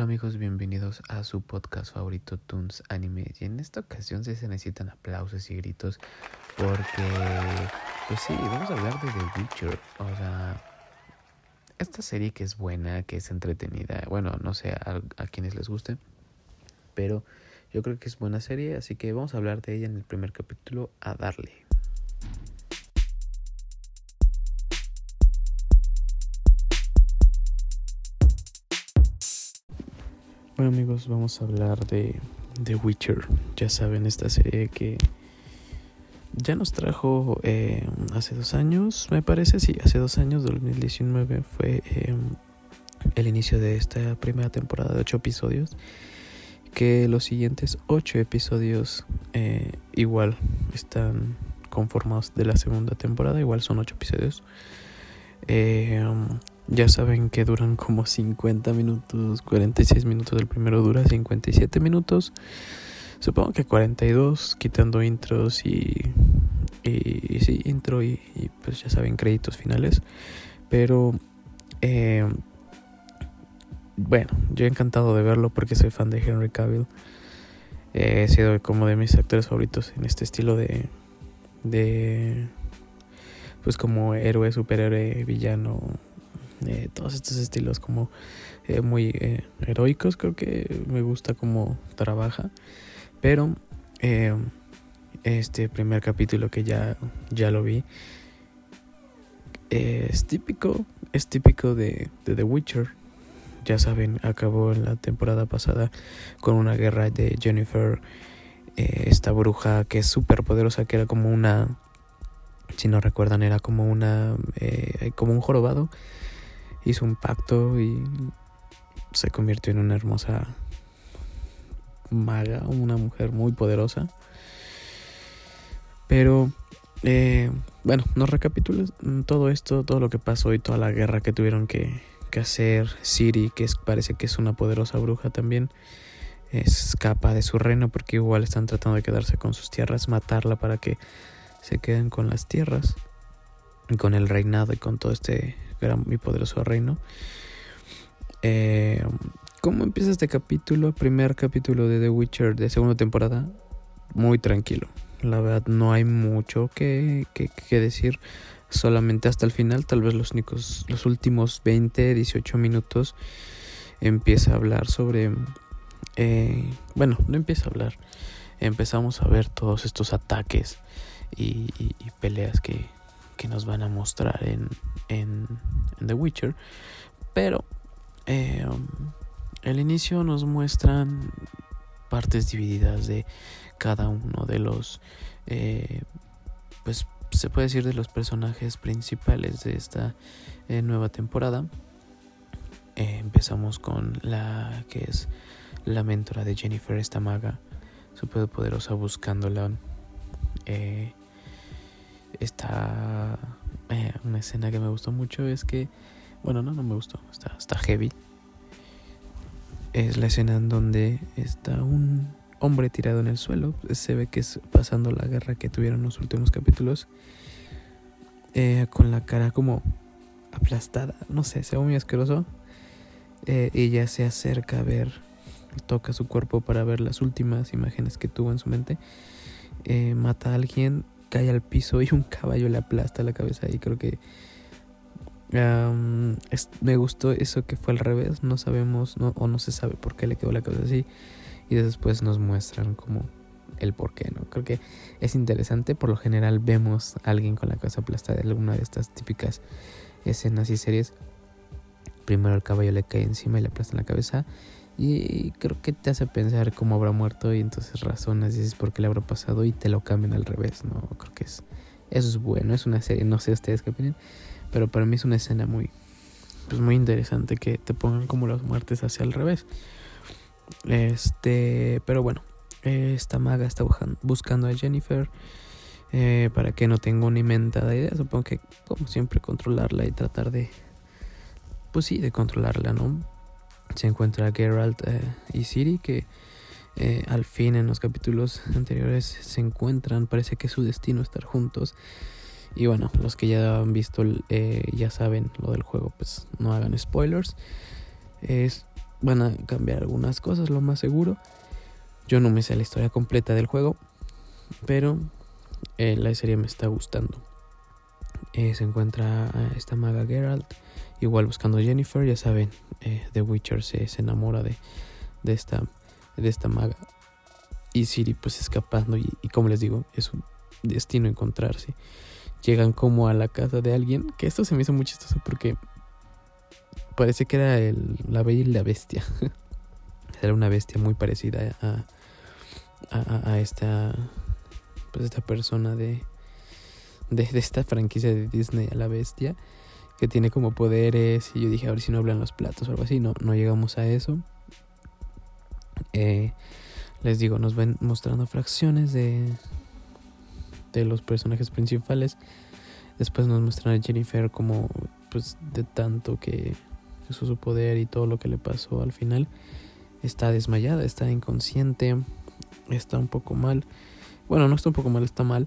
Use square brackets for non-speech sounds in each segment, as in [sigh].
Hola amigos, bienvenidos a su podcast favorito Toons Anime. Y en esta ocasión sí se necesitan aplausos y gritos porque, pues sí, vamos a hablar de The Witcher. O sea, esta serie que es buena, que es entretenida. Bueno, no sé a, a quienes les guste, pero yo creo que es buena serie, así que vamos a hablar de ella en el primer capítulo a darle. Vamos a hablar de The Witcher. Ya saben, esta serie que ya nos trajo eh, hace dos años, me parece, sí, hace dos años, 2019 fue eh, el inicio de esta primera temporada de ocho episodios. Que los siguientes ocho episodios eh, igual están conformados de la segunda temporada, igual son ocho episodios. Eh, ya saben que duran como 50 minutos, 46 minutos. El primero dura 57 minutos. Supongo que 42, quitando intros y. Y, sí, intro y, pues ya saben, créditos finales. Pero. Eh, bueno, yo he encantado de verlo porque soy fan de Henry Cavill. Eh, he sido como de mis actores favoritos en este estilo de. de. pues como héroe, superhéroe, villano eh, todos estos estilos como eh, muy eh, heroicos creo que me gusta como trabaja. Pero este primer capítulo que ya ya lo vi es típico es típico de, de The Witcher. Ya saben acabó en la temporada pasada con una guerra de Jennifer esta bruja que es súper poderosa que era como una si no recuerdan era como una como un jorobado hizo un pacto y se convirtió en una hermosa maga, una mujer muy poderosa. Pero, eh, bueno, nos recapitulo todo esto, todo lo que pasó y toda la guerra que tuvieron que hacer. Siri, que parece que es una poderosa bruja también, escapa de su reino porque igual están tratando de quedarse con sus tierras, matarla para que se queden con las tierras, con el reinado y con todo este era mi poderoso reino. Eh, ¿Cómo empieza este capítulo? Primer capítulo de The Witcher de segunda temporada. Muy tranquilo. La verdad no hay mucho que, que, decir. Solamente hasta el final, tal vez los, únicos, los últimos 20, 18 minutos, empieza a hablar sobre... Eh, bueno, no empieza a hablar. Empezamos a ver todos estos ataques y peleas que, que nos van a mostrar en, en, The Witcher. Pero eh, el inicio nos muestran partes divididas de cada uno de los, eh, pues se puede decir de los personajes principales de esta eh, nueva temporada. empezamos con la que es la mentora de Jennifer, esta maga súper poderosa buscándola. Eh, está eh, una escena que me gustó mucho es que bueno no no me gustó está, está heavy. Es la escena en donde está un hombre tirado en el suelo se ve que es pasando la guerra que tuvieron los últimos capítulos eh, con la cara como aplastada no sé se ve muy asqueroso eh, ella se acerca a ver toca su cuerpo para ver las últimas imágenes que tuvo en su mente mata a alguien cae al piso y un caballo le aplasta la cabeza y creo que me gustó eso que fue al revés, no sabemos o no se sabe por qué le quedó la cabeza así y después nos muestran como el por qué, ¿no? Creo que es interesante, por lo general vemos a alguien con la cabeza aplastada en alguna de estas típicas escenas y series. Primero el caballo le cae encima y le aplasta la cabeza y creo que te hace pensar cómo habrá muerto y entonces razonas, dices por qué le habrá pasado y te lo cambian al revés, ¿no? Creo que es, eso es bueno, es una serie, no sé ustedes qué opinan, pero para mí es una escena muy, pues muy interesante que te pongan como las muertes hacia el revés. Este, pero bueno, esta maga está buscando a Jennifer eh, para que no tenga una inventada idea, supongo que como siempre controlarla y tratar de, pues sí, de controlarla, ¿no? Se encuentra Geralt eh, y Siri que eh, al fin en los capítulos anteriores se encuentran, parece que es su destino estar juntos. Y bueno, los que ya han visto, eh, ya saben lo del juego, pues no hagan spoilers. Es van a cambiar algunas cosas, lo más seguro. Yo no me sé la historia completa del juego, pero la serie me está gustando. Se encuentra esta maga Geralt, igual buscando a Jennifer, ya saben, eh, The Witcher se, enamora de, de, esta, de esta maga. Y Siri pues escapando y, y como les digo, es un destino encontrarse. Llegan como a la casa de alguien, que esto se me hizo muy chistoso porque parece que era el, la bella y la bestia. [laughs] era una bestia muy parecida a, a, a esta pues esta persona de, de, esta franquicia de Disney a la bestia que tiene como poderes y yo dije a ver si no hablan los platos o algo así no no llegamos a eso. Eh, les digo nos ven mostrando fracciones de de los personajes principales. Después nos muestran a Jennifer como pues de tanto que usó su poder y todo lo que le pasó al final. Está desmayada está inconsciente está un poco mal. Bueno, no está un poco mal, está mal.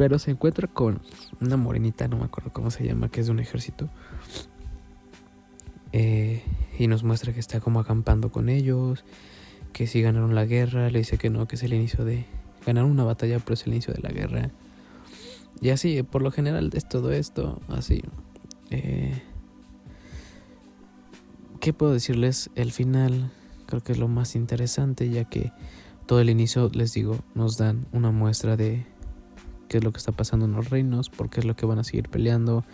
Pero se encuentra con una morenita, no me acuerdo cómo se llama, que es de un ejército. Eh, y nos muestra que está como acampando con ellos, que si ganaron la guerra, le dice que no, que es el inicio de... Ganaron una batalla, pero es el inicio de la guerra. Y así, por lo general es todo esto, así. Eh, ¿Qué puedo decirles? El final creo que es lo más interesante, ya que todo el inicio, les digo, nos dan una muestra de qué es lo que está pasando en los reinos, por qué es lo que van a seguir peleando,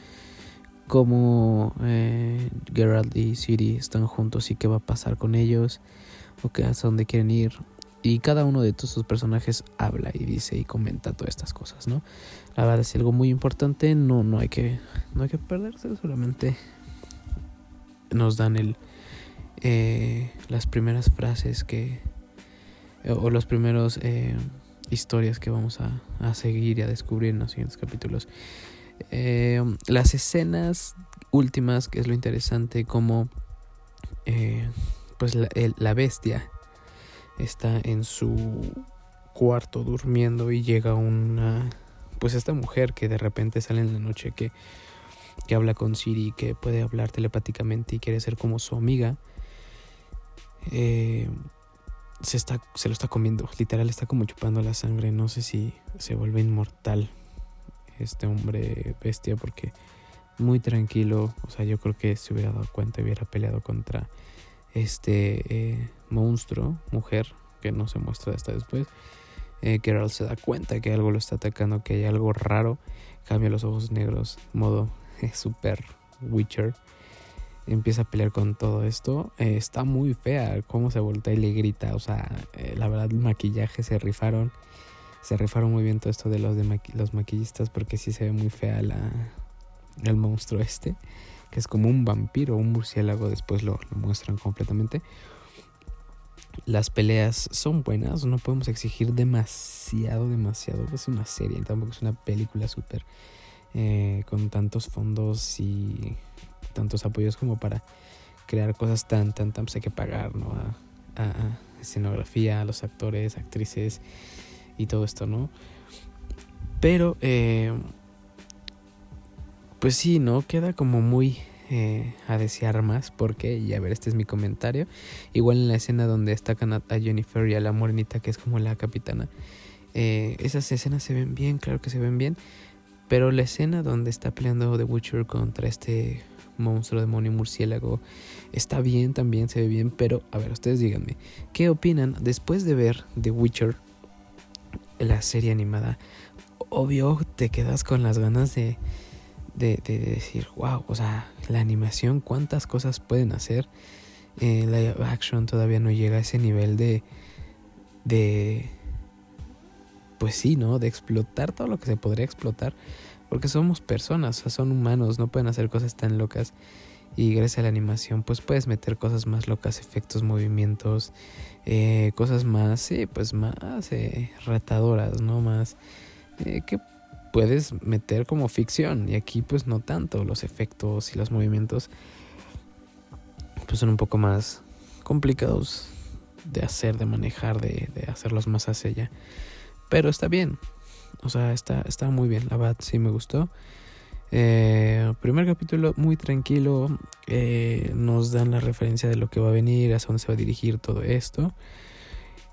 cómo eh, Geralt y Ciri están juntos y qué va a pasar con ellos, o qué hasta dónde quieren ir. Y cada uno de todos sus personajes habla y dice y comenta todas estas cosas, ¿no? La verdad es algo muy importante, no, no hay que, no hay que perderse, solamente nos dan el, eh, las primeras frases que, o los primeros eh, historias que vamos a, seguir y a descubrir en los siguientes capítulos. Eh, las escenas últimas, que es lo interesante, como eh, pues la, la, bestia está en su cuarto durmiendo y llega una pues esta mujer que de repente sale en la noche que, que habla con Siri, que puede hablar telepáticamente y quiere ser como su amiga. Eh, se, está, se lo está comiendo. Literal está como chupando la sangre. No sé si se vuelve inmortal este hombre bestia porque muy tranquilo. O sea, yo creo que se hubiera dado cuenta y hubiera peleado contra este eh, monstruo, mujer, que no se muestra hasta después. Eh, Geralt se da cuenta que algo lo está atacando, que hay algo raro. Cambia los ojos negros, modo [laughs] super Witcher empieza a pelear con todo esto. Eh, está muy fea cómo se voltea y le grita. O sea, eh, la verdad, el maquillaje se rifaron. Se rifaron muy bien todo esto de los, de los maquillistas porque sí se ve muy fea la, el monstruo este. Que es como un vampiro, un murciélago. Después lo, muestran completamente. Las peleas son buenas, no podemos exigir demasiado, demasiado. Es una serie, tampoco es una película súper eh, con tantos fondos y tantos apoyos como para crear cosas tan, tan, tan, pues hay que pagar, ¿no? A, a, escenografía, a los actores, actrices y todo esto, ¿no? Pero, eh, pues sí, ¿no? Queda como muy eh, a desear más porque, y a ver, este es mi comentario, igual en la escena donde destacan a, Jennifer y a la morenita que es como la capitana, eh, esas escenas se ven bien, claro que se ven bien, pero la escena donde está peleando The Witcher contra este monstruo, demonio, murciélago. Está bien también, se ve bien, pero a ver, ustedes díganme, ¿qué opinan después de ver The Witcher, la serie animada? Obvio, te quedas con las ganas de, de, decir, wow, o sea, la animación, cuántas cosas pueden hacer. Eh, la action todavía no llega a ese nivel de, de, pues sí, ¿no? De explotar todo lo que se podría explotar. Porque somos personas, son humanos, no pueden hacer cosas tan locas. Y gracias a la animación, pues puedes meter cosas más locas, efectos, movimientos, eh, cosas más, sí, pues más eh, retadoras, ¿no? Más eh, que puedes meter como ficción. Y aquí, pues no tanto. Los efectos y los movimientos, pues son un poco más complicados de hacer, de manejar, de, de hacerlos más hacia allá. Pero está bien, o sea, está, está muy bien, la verdad sí me gustó. Eh, primer capítulo muy tranquilo, eh, nos dan la referencia de lo que va a venir, hacia dónde se va a dirigir todo esto.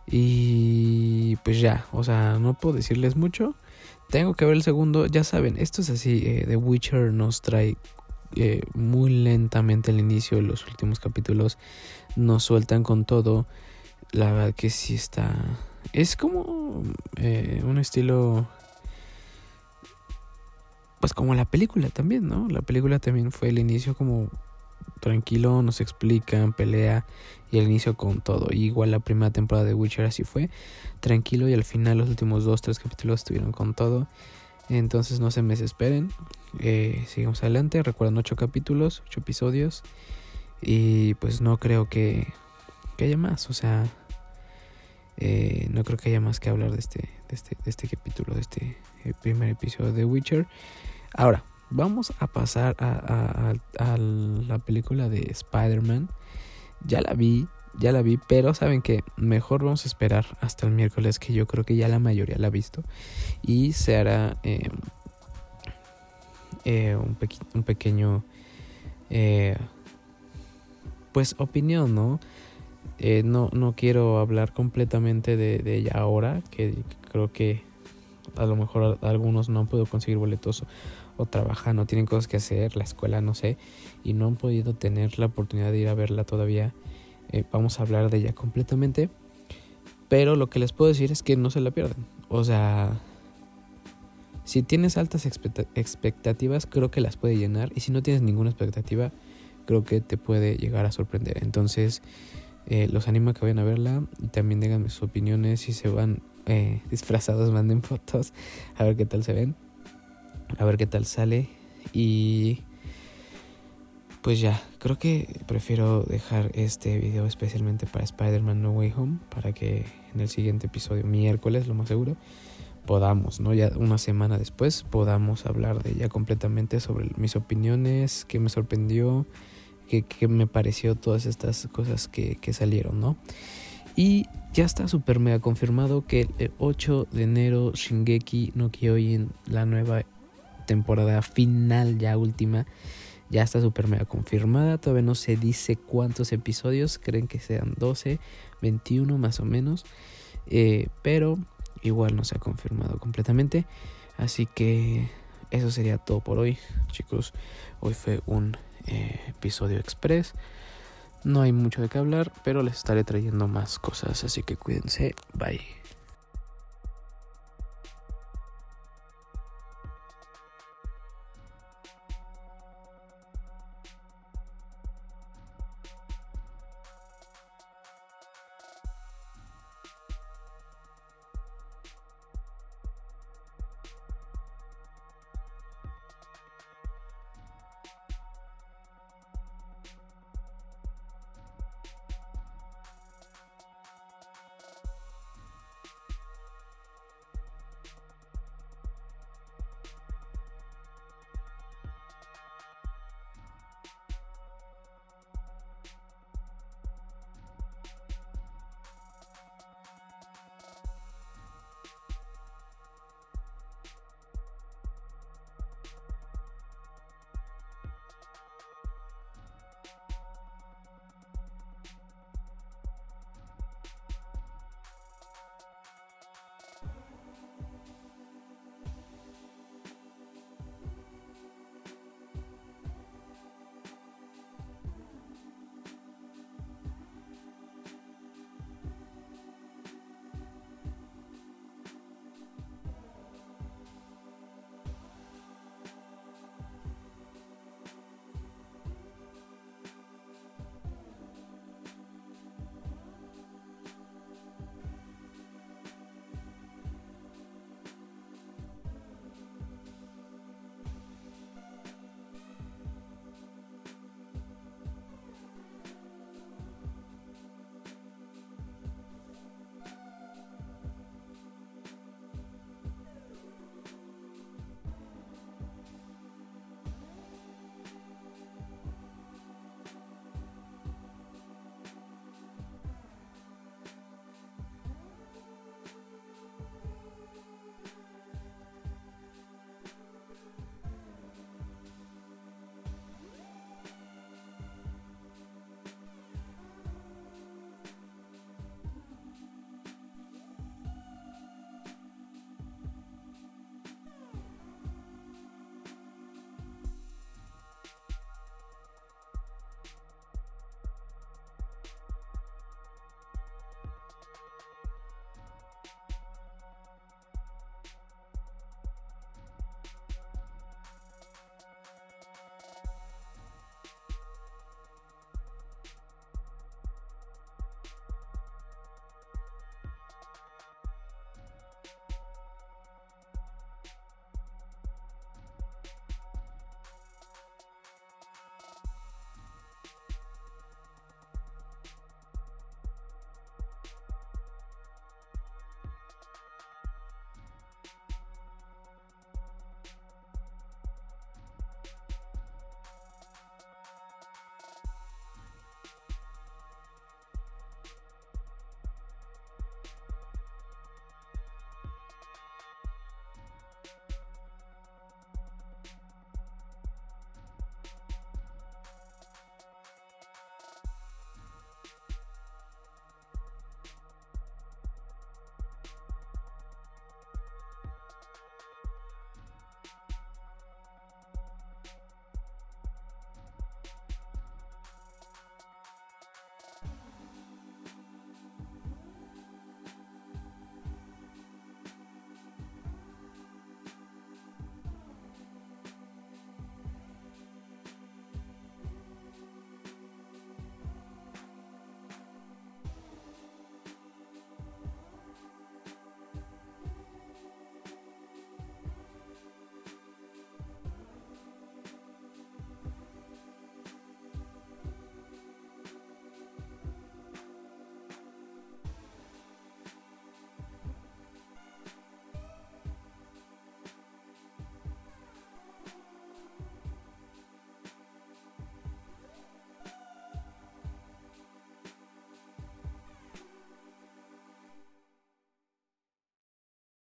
Y pues ya, o sea, no puedo decirles mucho. Tengo que ver el segundo, ya saben, esto es así, eh, The Witcher nos trae muy lentamente el inicio, los últimos capítulos nos sueltan con todo. La verdad que sí está... Es como un estilo pues como la película también, ¿no? La película también fue el inicio como tranquilo, nos explican, pelea y el inicio con todo. igual la primera temporada de Witcher así fue, tranquilo y al final los últimos dos, tres capítulos estuvieron con todo. Entonces no se me desesperen, eh, sigamos adelante, recuerden ocho capítulos, ocho episodios y pues no creo que, que haya más, o sea, eh, no creo que haya más que hablar de este, de este, de este capítulo, de este eh, primer episodio de Witcher. Ahora, vamos a pasar a, la película de Spider-Man. Ya la vi, ya la vi, pero saben que mejor vamos a esperar hasta el miércoles, que yo creo que ya la mayoría la ha visto. Y se hará eh, un, un, pequeño, eh, pues, opinión, ¿no? Eh, no, no quiero hablar completamente de, ella ahora, que creo que a lo mejor algunos no han podido conseguir boletos o trabajan o tienen cosas que hacer, la escuela, no sé, y no han podido tener la oportunidad de ir a verla todavía. Eh, vamos a hablar de ella completamente. Pero lo que les puedo decir es que no se la pierdan. O sea, si tienes altas expectativas, creo que las puede llenar. Y si no tienes ninguna expectativa, creo que te puede llegar a sorprender. Entonces, eh, los animo a que vayan a verla. Y también díganme sus opiniones. Si se van eh, [laughs] disfrazados, manden fotos. A ver qué tal se ven a ver qué tal sale. Y pues ya, creo que prefiero dejar este video especialmente para Spider-Man No Way Home, para que en el siguiente episodio, miércoles, lo más seguro, podamos, ¿no? Ya una semana después, podamos hablar de ella completamente sobre mis opiniones, qué me sorprendió, qué, me pareció todas estas cosas que, que salieron, ¿no? Y ya está súper mega confirmado que el 8 de enero Shingeki no Kyojin, la nueva temporada final, ya última, ya está súper mega confirmada. Todavía no se dice cuántos episodios, creen que sean 12, 21 más o menos. Eh, pero igual no se ha confirmado completamente. Así que eso sería todo por hoy, chicos. Hoy fue un eh, episodio express. No hay mucho de qué hablar, pero les estaré trayendo más cosas. Así que cuídense. Bye.